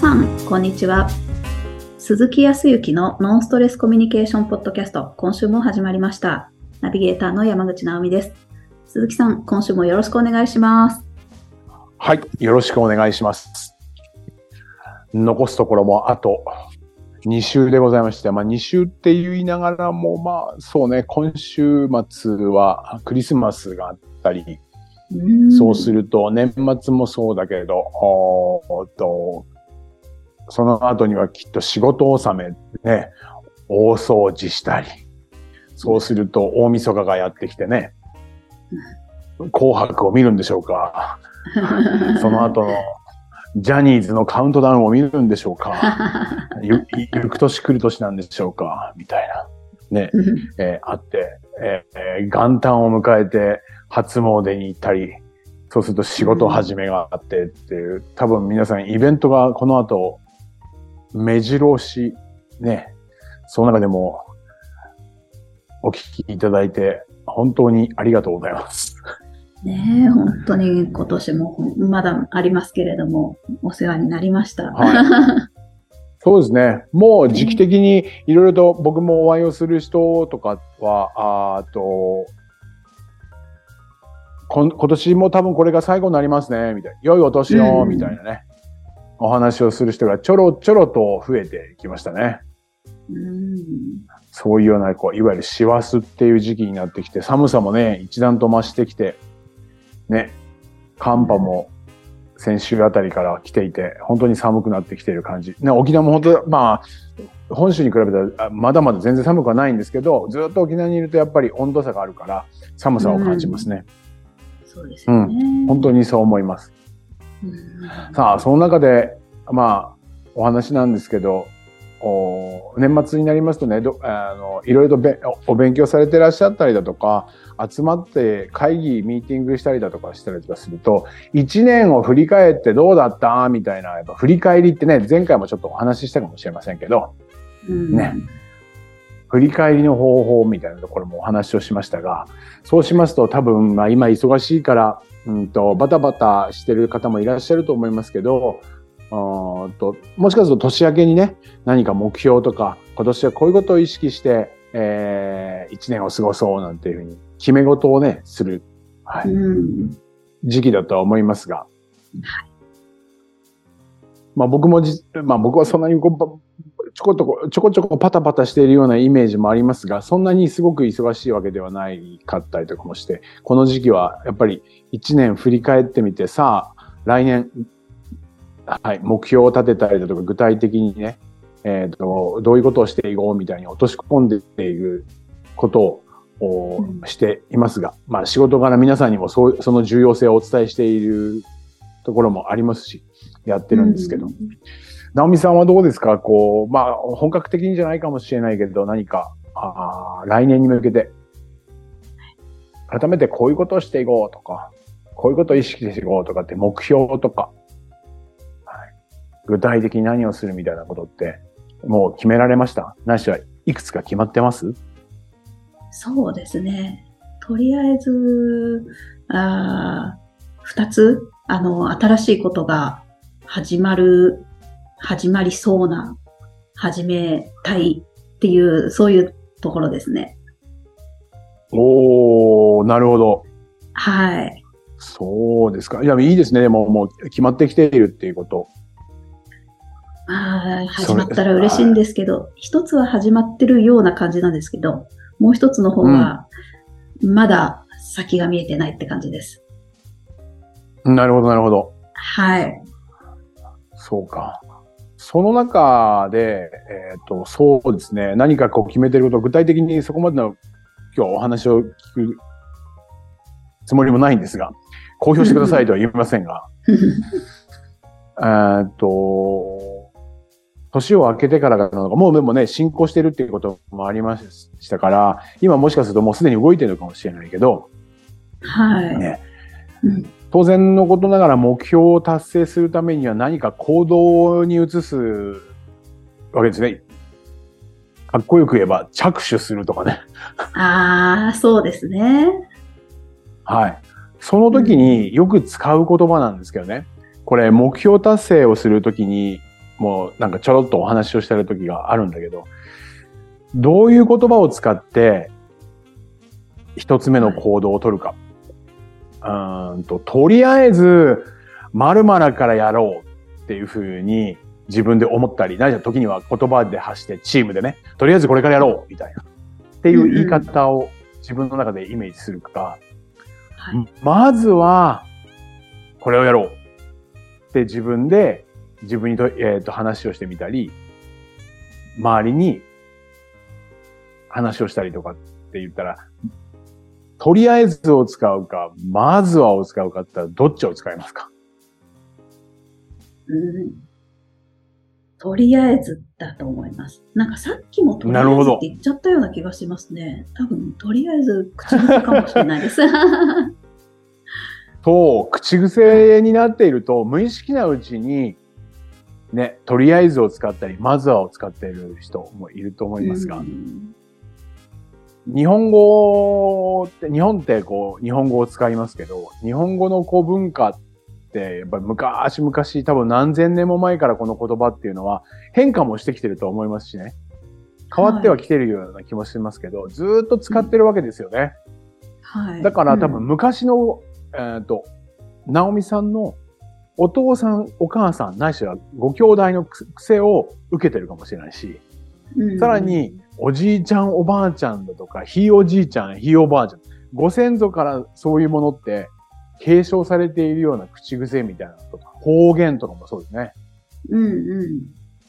さん、こんにちは。鈴木康之のノンストレスコミュニケーションポッドキャスト、今週も始まりました。ナビゲーターの山口直美です。鈴木さん、今週もよろしくお願いします。はい、よろしくお願いします。残すところもあと2週でございまして、まあ2週って言いながらも、まあそうね、今週末はクリスマスがあったり、うそうすると年末もそうだけれど、おとその後にはきっと仕事納め、ね、大掃除したり、そうすると大晦日がやってきてね、紅白を見るんでしょうか。その後のジャニーズのカウントダウンを見るんでしょうか。ゆ、ゆく年来る年なんでしょうか。みたいな。ね、えー、あって、えー、元旦を迎えて初詣に行ったり、そうすると仕事始めがあってっていう、多分皆さんイベントがこの後目白押し、ね、その中でもお聞きいただいて、本当にありがとうございます。ねえ、本当に今年もまだありますけれども、お世話になりました。はい、そうですね。もう時期的にいろいろと僕もお会いをする人とかは、あと、今年も多分これが最後になりますね、みたいな。良いお年を、みたいなね。お話をする人がちょろちょろと増えてきましたね。うんそういうような、こう、いわゆる師走っていう時期になってきて、寒さもね、一段と増してきて、ね、寒波も先週あたりから来ていて、本当に寒くなってきている感じ。ね、沖縄も本当、まあ、本州に比べたらまだまだ全然寒くはないんですけど、ずっと沖縄にいるとやっぱり温度差があるから寒さを感じますね。うん、そうですね、うん。本当にそう思います。さあ、その中で、まあ、お話なんですけど、お年末になりますとねどあのいろいろとお勉強されてらっしゃったりだとか集まって会議ミーティングしたりだとかしたりとかすると1年を振り返ってどうだったみたいなやっぱ振り返りってね前回もちょっとお話ししたかもしれませんけど、うん、ね振り返りの方法みたいなところもお話をしましたがそうしますと多分、まあ、今忙しいからうんと、バタバタしてる方もいらっしゃると思いますけど、ともしかすると年明けにね、何か目標とか、今年はこういうことを意識して、えー、一年を過ごそうなんていうふうに、決め事をね、する、はい、時期だとは思いますが、はい、まあ僕もじ、まあ僕はそんなにこちょこちょこ、ちょこちょこパタパタしているようなイメージもありますが、そんなにすごく忙しいわけではないかったりとかもして、この時期はやっぱり一年振り返ってみて、さあ、来年、はい、目標を立てたりだとか、具体的にね、えっ、ー、と、どういうことをしていこうみたいに落とし込んでいくことをしていますが、まあ仕事柄皆さんにもそうその重要性をお伝えしているところもありますし、やってるんですけど。うん直美さんはどうですか？こう、まあ、本格的にじゃないかもしれないけど、何か、あ来年に向けて、改めてこういうことをしていこうとか、こういうことを意識していこうとかって目標とか、はい、具体的に何をするみたいなことって、もう決められました？ないしはいくつか決まってます？そうですね。とりあえず、あ二つ、あの、新しいことが始まる始まりそうな、始めたいっていう、そういうところですね。おー、なるほど。はい。そうですか。いや、いいですね。でも、もう決まってきているっていうこと。ああ、始まったら嬉しいんですけど、一つは始まってるような感じなんですけど、もう一つの方は、まだ先が見えてないって感じです。うん、なるほど、なるほど。はい。そうか。その中で、えっ、ー、と、そうですね、何かこう決めてること、具体的にそこまでの今日お話を聞くつもりもないんですが、公表してくださいとは言いませんが、えっと、年を明けてからなのか、もうでもね、進行してるっていうこともありましたから、今もしかするともうすでに動いてるのかもしれないけど、はい。ね、当然のことながら目標を達成するためには何か行動に移すわけですね。かっこよく言えば着手するとかね。ああ、そうですね。はい。その時によく使う言葉なんですけどね。これ目標達成をするときにもなんかちょろっとお話をしてる時があるんだけど、どういう言葉を使って一つ目の行動を取るか。はい、うんと、とりあえず、〇〇からやろうっていうふうに自分で思ったり、ないしは時には言葉で発してチームでね、とりあえずこれからやろうみたいな。っていう言い方を自分の中でイメージするか、はい、まずは、これをやろうって自分で自分にと、えー、と話をしてみたり、周りに話をしたりとかって言ったら、とりあえずを使うか、まずはを使うかって言ったらどっちを使いますか？うん。とりあえずだと思います。なんかさっきもとりあえずって言っちゃったような気がしますね。多分、とりあえず口癖かもしれないです。と、口癖になっていると、無意識なうちに、ね、とりあえずを使ったり、まずはを使っている人もいると思いますが、日本語って、日本ってこう、日本語を使いますけど、日本語のこう文化って、やっぱり昔々多分何千年も前からこの言葉っていうのは変化もしてきてると思いますしね。変わってはきてるような気もしますけど、はい、ずっと使ってるわけですよね。はい。だから多分昔のえっ、ー、と、ナオミさんのお父さん、お母さん、ないしはご兄弟の癖を受けてるかもしれないし、うん、さらに、おじいちゃん、おばあちゃんだとか、ひいおじいちゃん、ひいおばあちゃん、ご先祖からそういうものって継承されているような口癖みたいなとか、方言とかもそうですね。うんうん。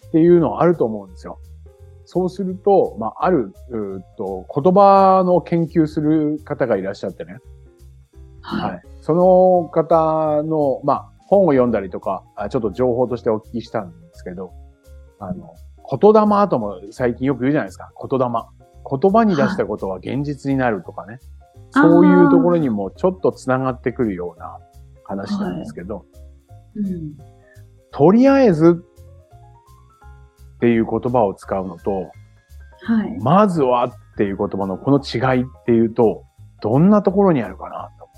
っていうのはあると思うんですよ。そうすると、まあ、ある、うと言葉の研究する方がいらっしゃってね。はい。はい、その方の、まあ、本を読んだりとか、ちょっと情報としてお聞きしたんですけど、あの、言霊とも最近よく言うじゃないですか。言霊。言葉に出したことは現実になるとかね。はい、そういうところにもちょっと繋がってくるような話なんですけど、はいうん、とりあえずっていう言葉を使うのと、はい、まずはっていう言葉のこの違いっていうと、どんなところにあるかなと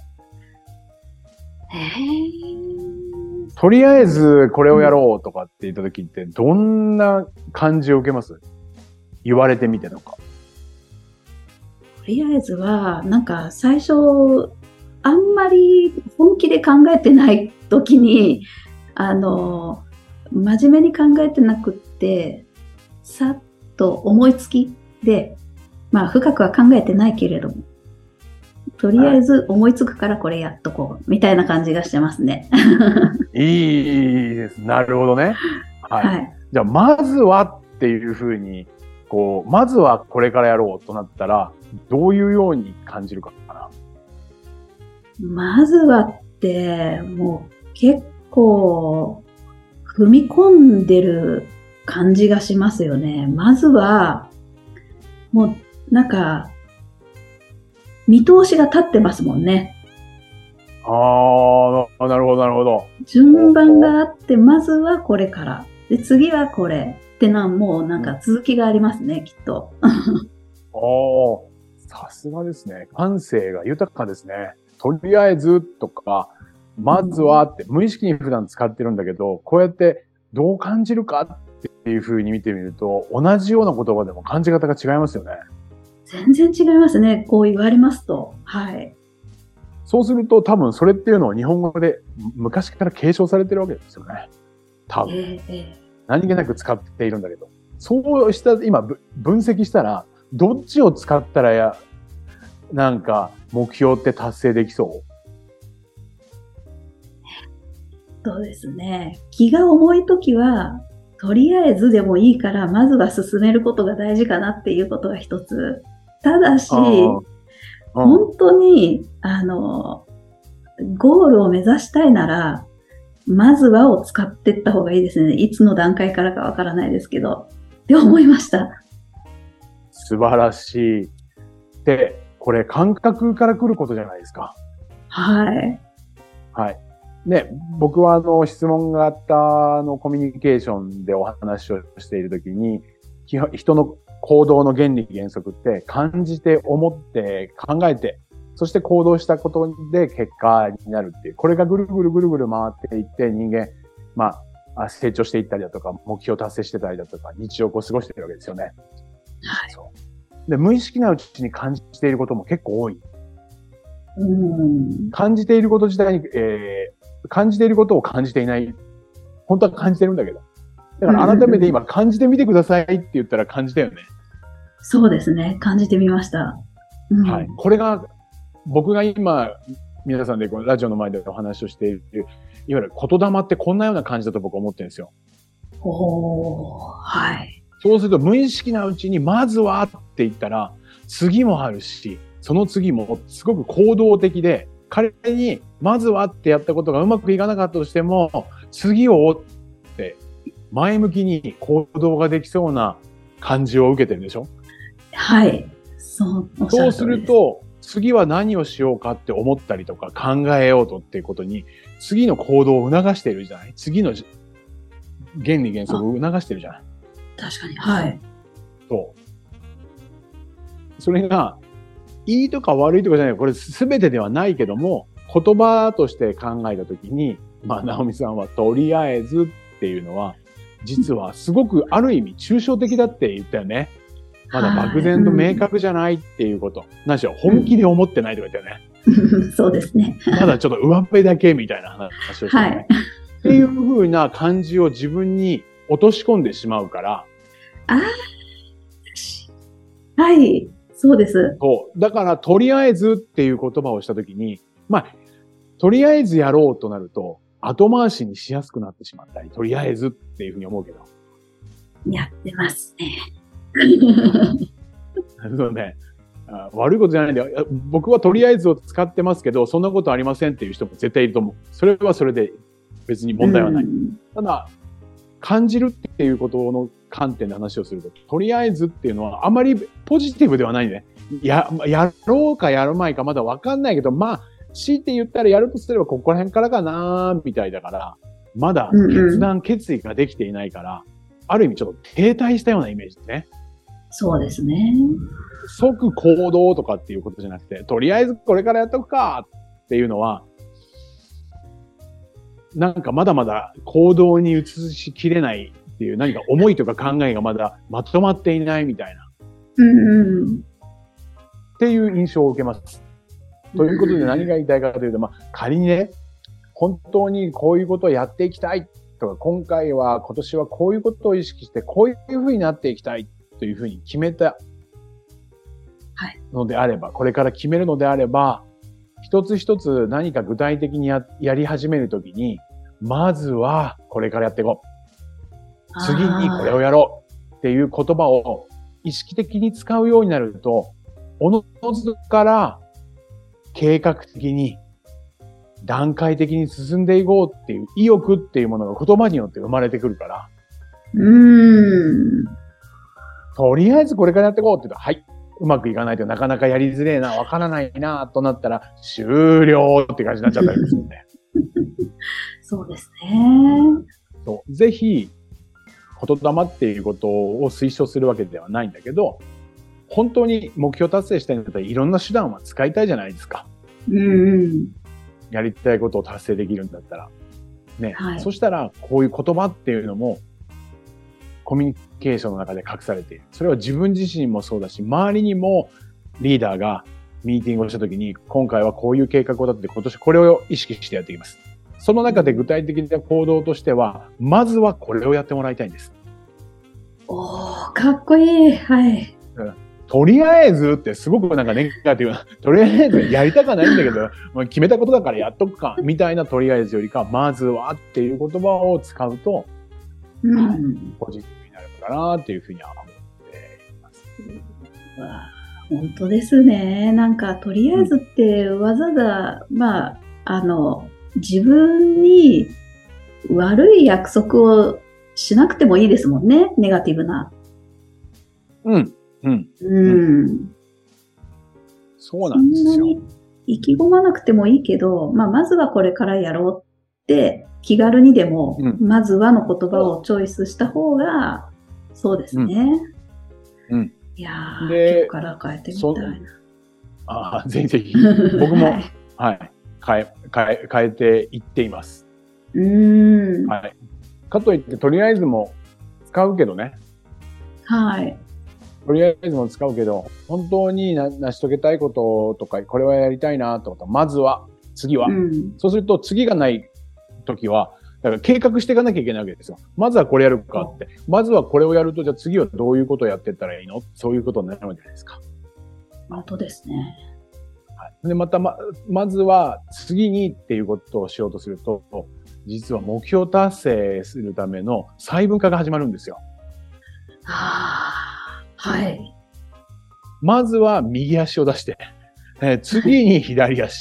とりあえずこれをやろうとかって言った時ってどんな感じを受けます？言われてみてとか。とりあえずは、なんか最初、あんまり本気で考えてない時に、あの、真面目に考えてなくって、さっと思いつきで、まあ深くは考えてないけれども、とりあえず思いつくからこれやっとこう、みたいな感じがしてますね。いいです。なるほどね。はい。はい、じゃあ、まずはっていうふうに、こう、まずはこれからやろうとなったら、どういうように感じるかな？まずはって、もう結構、踏み込んでる感じがしますよね。まずは、もう、なんか、見通しが立ってますもんね。ああ、なるほど、なるほど。順番があって、まずはこれから。で、次はこれ。ってな、もうなんか続きがありますね、きっと。ああ、さすがですね。感性が豊かですね。とりあえずとか、まずはって、無意識に普段使ってるんだけど、こうやってどう感じるかっていう風に見てみると、同じような言葉でも感じ方が違いますよね。全然違いますね。こう言われますと。はい。そうすると多分それっていうのは日本語で昔から継承されてるわけですよね。多分。えーえー、何気なく使っているんだけど。そうした今分析したら、どっちを使ったらや、なんか目標って達成できそう？そうですね。気が重いときは、とりあえずでもいいから、まずは進めることが大事かなっていうことが一つただし、本当に、あの、ゴールを目指したいなら、まずはを使っていった方がいいですね。いつの段階からかわからないですけど、って思いました。素晴らしい。で、これ感覚から来ることじゃないですか。はい。はい。ね、僕はあの質問型のコミュニケーションでお話をしているときに、人の行動の原理原則って感じて思って考えて、そして行動したことで結果になるっていう、これがぐるぐるぐるぐる回っていって人間、まあ、あ成長していったりだとか、目標達成してたりだとか、日常を過ごしているわけですよね。はい。そうで、無意識なうちに感じていることも結構多い。うん。感じていること自体に、えー、感じていることを感じていない。本当は感じてるんだけど。だから改めて今感じてみてくださいって言ったら感じたよね。そうですね。感じてみました。うん、はい。これが、僕が今、皆さんでこのラジオの前でお話をしている、いわゆる言霊ってこんなような感じだと僕は思ってるんですよ。おー、はい。そうすると無意識なうちに、まずはって言ったら、次もあるし、その次もすごく行動的で、彼に、まずはってやったことがうまくいかなかったとしても、次を追って、前向きに行動ができそうな感じを受けてるでしょ？はい。そう、そうすると、次は何をしようかって思ったりとか考えようとっていうことに、次の行動を促しているじゃない？次のじ原理原則を促してるじゃない？確かに。はい。そう。それが、いいとか悪いとかじゃない、これ全てではないけども、言葉として考えたときに、まあ、直美さんはとりあえずっていうのは、実はすごくある意味抽象的だって言ったよね。まだ漠然と明確じゃないっていうこと。何しろ本気で思ってないとか言ったよね。そうですね。まだちょっと上辺だけみたいな話をしてね。はいっていう風な感じを自分に落とし込んでしまうから、はい。そうです。そう。だから、とりあえずっていう言葉をしたときに、まあ、とりあえずやろうとなると、後回しにしやすくなってしまったり、とりあえずっていうふうに思うけど。やってますね。そうね。あ悪いことじゃないんだよ。僕はとりあえずを使ってますけど、そんなことありませんっていう人も絶対いると思う。それはそれで別に問題はない。うんただ、感じるっていうことの観点で話をすると、とりあえずっていうのはあまりポジティブではないね。や、やろうかやるまいかまだわかんないけど、まあ、強いて言ったらやるとすればここら辺からかなみたいだから、まだ決断、決意ができていないから、ある意味ちょっと停滞したようなイメージですね。そうですね。即行動とかっていうことじゃなくて、とりあえずこれからやっとくかっていうのは、なんかまだまだ行動に移しきれないっていう何か思いとか考えがまだまとまっていないみたいな、うんうん。っていう印象を受けます。ということで何が言いたいかというと、まあ仮にね、本当にこういうことをやっていきたいとか、今回は今年はこういうことを意識して、こういうふうになっていきたいというふうに決めたはいのであれば、これから決めるのであれば、一つ一つ何か具体的にややり始めるときに、まずはこれからやっていこう。次にこれをやろうっていう言葉を意識的に使うようになると、おのずから計画的に段階的に進んでいこうっていう意欲っていうものが言葉によって生まれてくるから、うーん。とりあえずこれからやっていこうって言うと、はい、うまくいかないとなかなかやりづれえな、わからないな、となったら終了って感じになっちゃったりするんで。そうですね。そうぜひ、言霊っていうことを推奨するわけではないんだけど、本当に目標達成したいんだったらいろんな手段は使いたいじゃないですか。うんうん。やりたいことを達成できるんだったら。ね。はいそしたら、こういう言葉っていうのも、コミュニケーションの中で隠されている。それは自分自身もそうだし、周りにもリーダーがミーティングをしたときに、今回はこういう計画を立てて、今年これを意識してやっていきます。その中で具体的な行動としては、まずはこれをやってもらいたいんです。おー、かっこいい。はい。とりあえずってすごくなんかネガティブな、とりあえずやりたくはないんだけど、まあ決めたことだからやっとくか、みたいなとりあえずよりか、まずはっていう言葉を使うと、うん。ポジティブになるのかなっていうふうには思っています。本当ですね。なんか、とりあえずってわざわざ、まあ、あの、自分に悪い約束をしなくてもいいですもんね。ネガティブな。うん、うん、うん。そうなんですよ。意気込まなくてもいいけど、まあ、まずはこれからやろうって、気軽にでも、うんまずはの言葉をチョイスした方が、そうですね。うんうんいやー、で今日から変えてみたいな。ああ、ぜひぜひ、僕も、はいはい、変え、変え、変えていっています。うーん。はい。かといってとりあえずも使うけどね。はい。とりあえずも使うけど、本当にな成し遂げたいこととか、これはやりたいなとか、まずは、次は。うん。そうすると次がない時は、だから計画していかなきゃいけないわけですよ。まずはこれやるかって。まずはこれをやると、じゃあ次はどういうことをやっていったらいいの？そういうことになるわけじゃないですか。本当ですね。はい、で、またま、まずは次にっていうことをしようとすると、実は目標達成するための細分化が始まるんですよ。はあ。はい。まずは右足を出して、えー次に左足。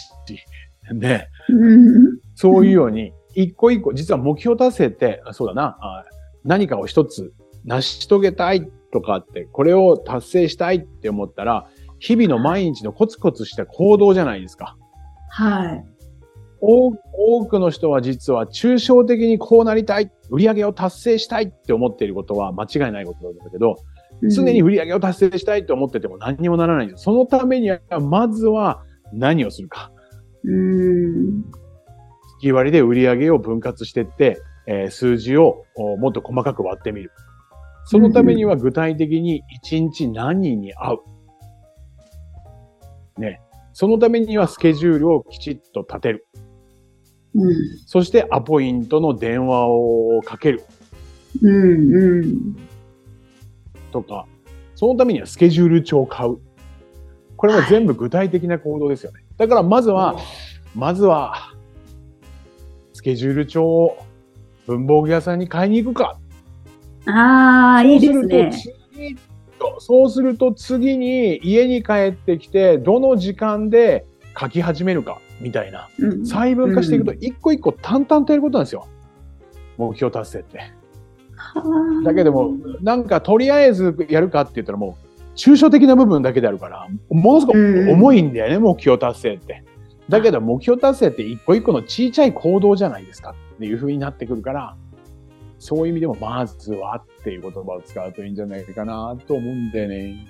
で、うん。そういうように、一個一個、実は目標達成って、あそうだな、あ何かを一つ成し遂げたいとかって、これを達成したいって思ったら、日々の毎日のコツコツした行動じゃないですか。はい。多多くの人は実は抽象的にこうなりたい、売り上げを達成したいって思っていることは間違いないことなんだけど、常に売り上げを達成したいと思ってても何にもならないんです。そのためには、まずは何をするか。うん。月割りで売り上げを分割していって、えー数字をおもっと細かく割ってみる。そのためには具体的に1日何人に会う。ね。そのためにはスケジュールをきちっと立てる。うん。そしてアポイントの電話をかけるうん。うん。とか、そのためにはスケジュール帳を買う。これも全部具体的な行動ですよね。だからまずは、まずは、スケジュール帳を文房具屋さんに買いに行くか。ああ、いいですね。そうすると次そうすると次に家に帰ってきて、どの時間で書き始めるか、みたいな。うん細分化していくと、一個一個淡々とやることなんですよ。目標達成って。だけども、なんかとりあえずやるかって言ったらもう、抽象的な部分だけであるから、ものすごく重いんだよね、目標達成って。だけど目標達成って一個一個の小さい行動じゃないですかっていう風になってくるから、そういう意味でもまずはっていう言葉を使うといいんじゃないかなと思うんだよね。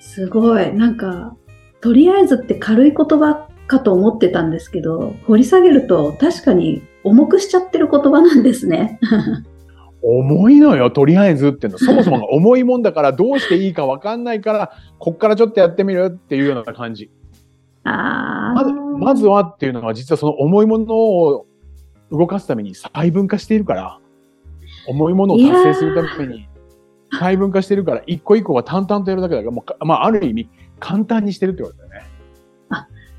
すごい。なんか、とりあえずって軽い言葉かと思ってたんですけど、掘り下げると確かに重くしちゃってる言葉なんですね。重いのよ、とりあえずっていうの。そもそもが重いもんだからどうしていいかわかんないから、こっからちょっとやってみるっていうような感じ。ああ。まず、まずはっていうのは実はその重いものを動かすために細分化しているから、重いものを達成するために細分化しているから、一個一個が淡々とやるだけだから、もうか、まあ、ある意味簡単にしてるってことだよね。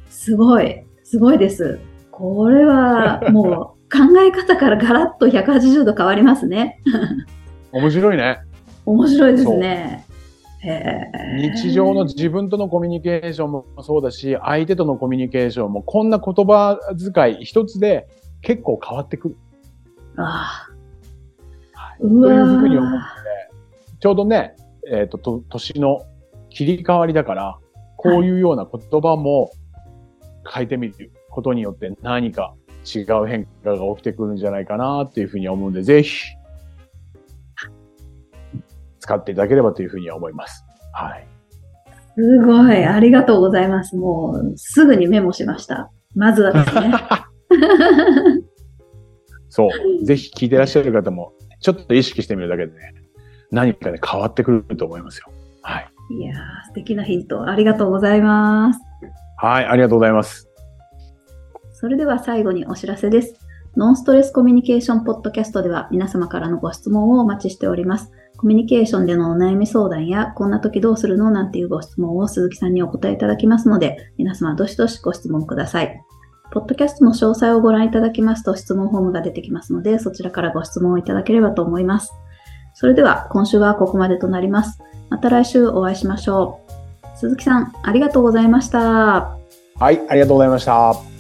すごい。すごいです。これはもう考え方からガラッと180度変わりますね。面白いね。面白いですね。日常の自分とのコミュニケーションもそうだし、相手とのコミュニケーションも、こんな言葉遣い一つで結構変わってくる。あはい、というふうに思うので、ちょうどね、えっ、とと、年の切り替わりだから、こういうような言葉も変えてみることによって何か違う変化が起きてくるんじゃないかなっていうふうに思うんで、ぜひ、使っていただければというふうには思います。はい。すごい。ありがとうございます。もう、すぐにメモしました。まずはですね。そう。ぜひ聞いてらっしゃる方も、ちょっと意識してみるだけでね、何かね、変わってくると思いますよ。はい。いやー、素敵なヒント。ありがとうございます。はい、ありがとうございます。それでは最後にお知らせです。ノンストレスコミュニケーションポッドキャストでは皆様からのご質問をお待ちしております。コミュニケーションでのお悩み相談や、こんな時どうするのなんていうご質問を鈴木さんにお答えいただきますので、皆様どしどしご質問ください。ポッドキャストの詳細をご覧いただきますと質問フォームが出てきますので、そちらからご質問をいただければと思います。それでは今週はここまでとなります。また来週お会いしましょう。鈴木さん、ありがとうございました。はい、ありがとうございました。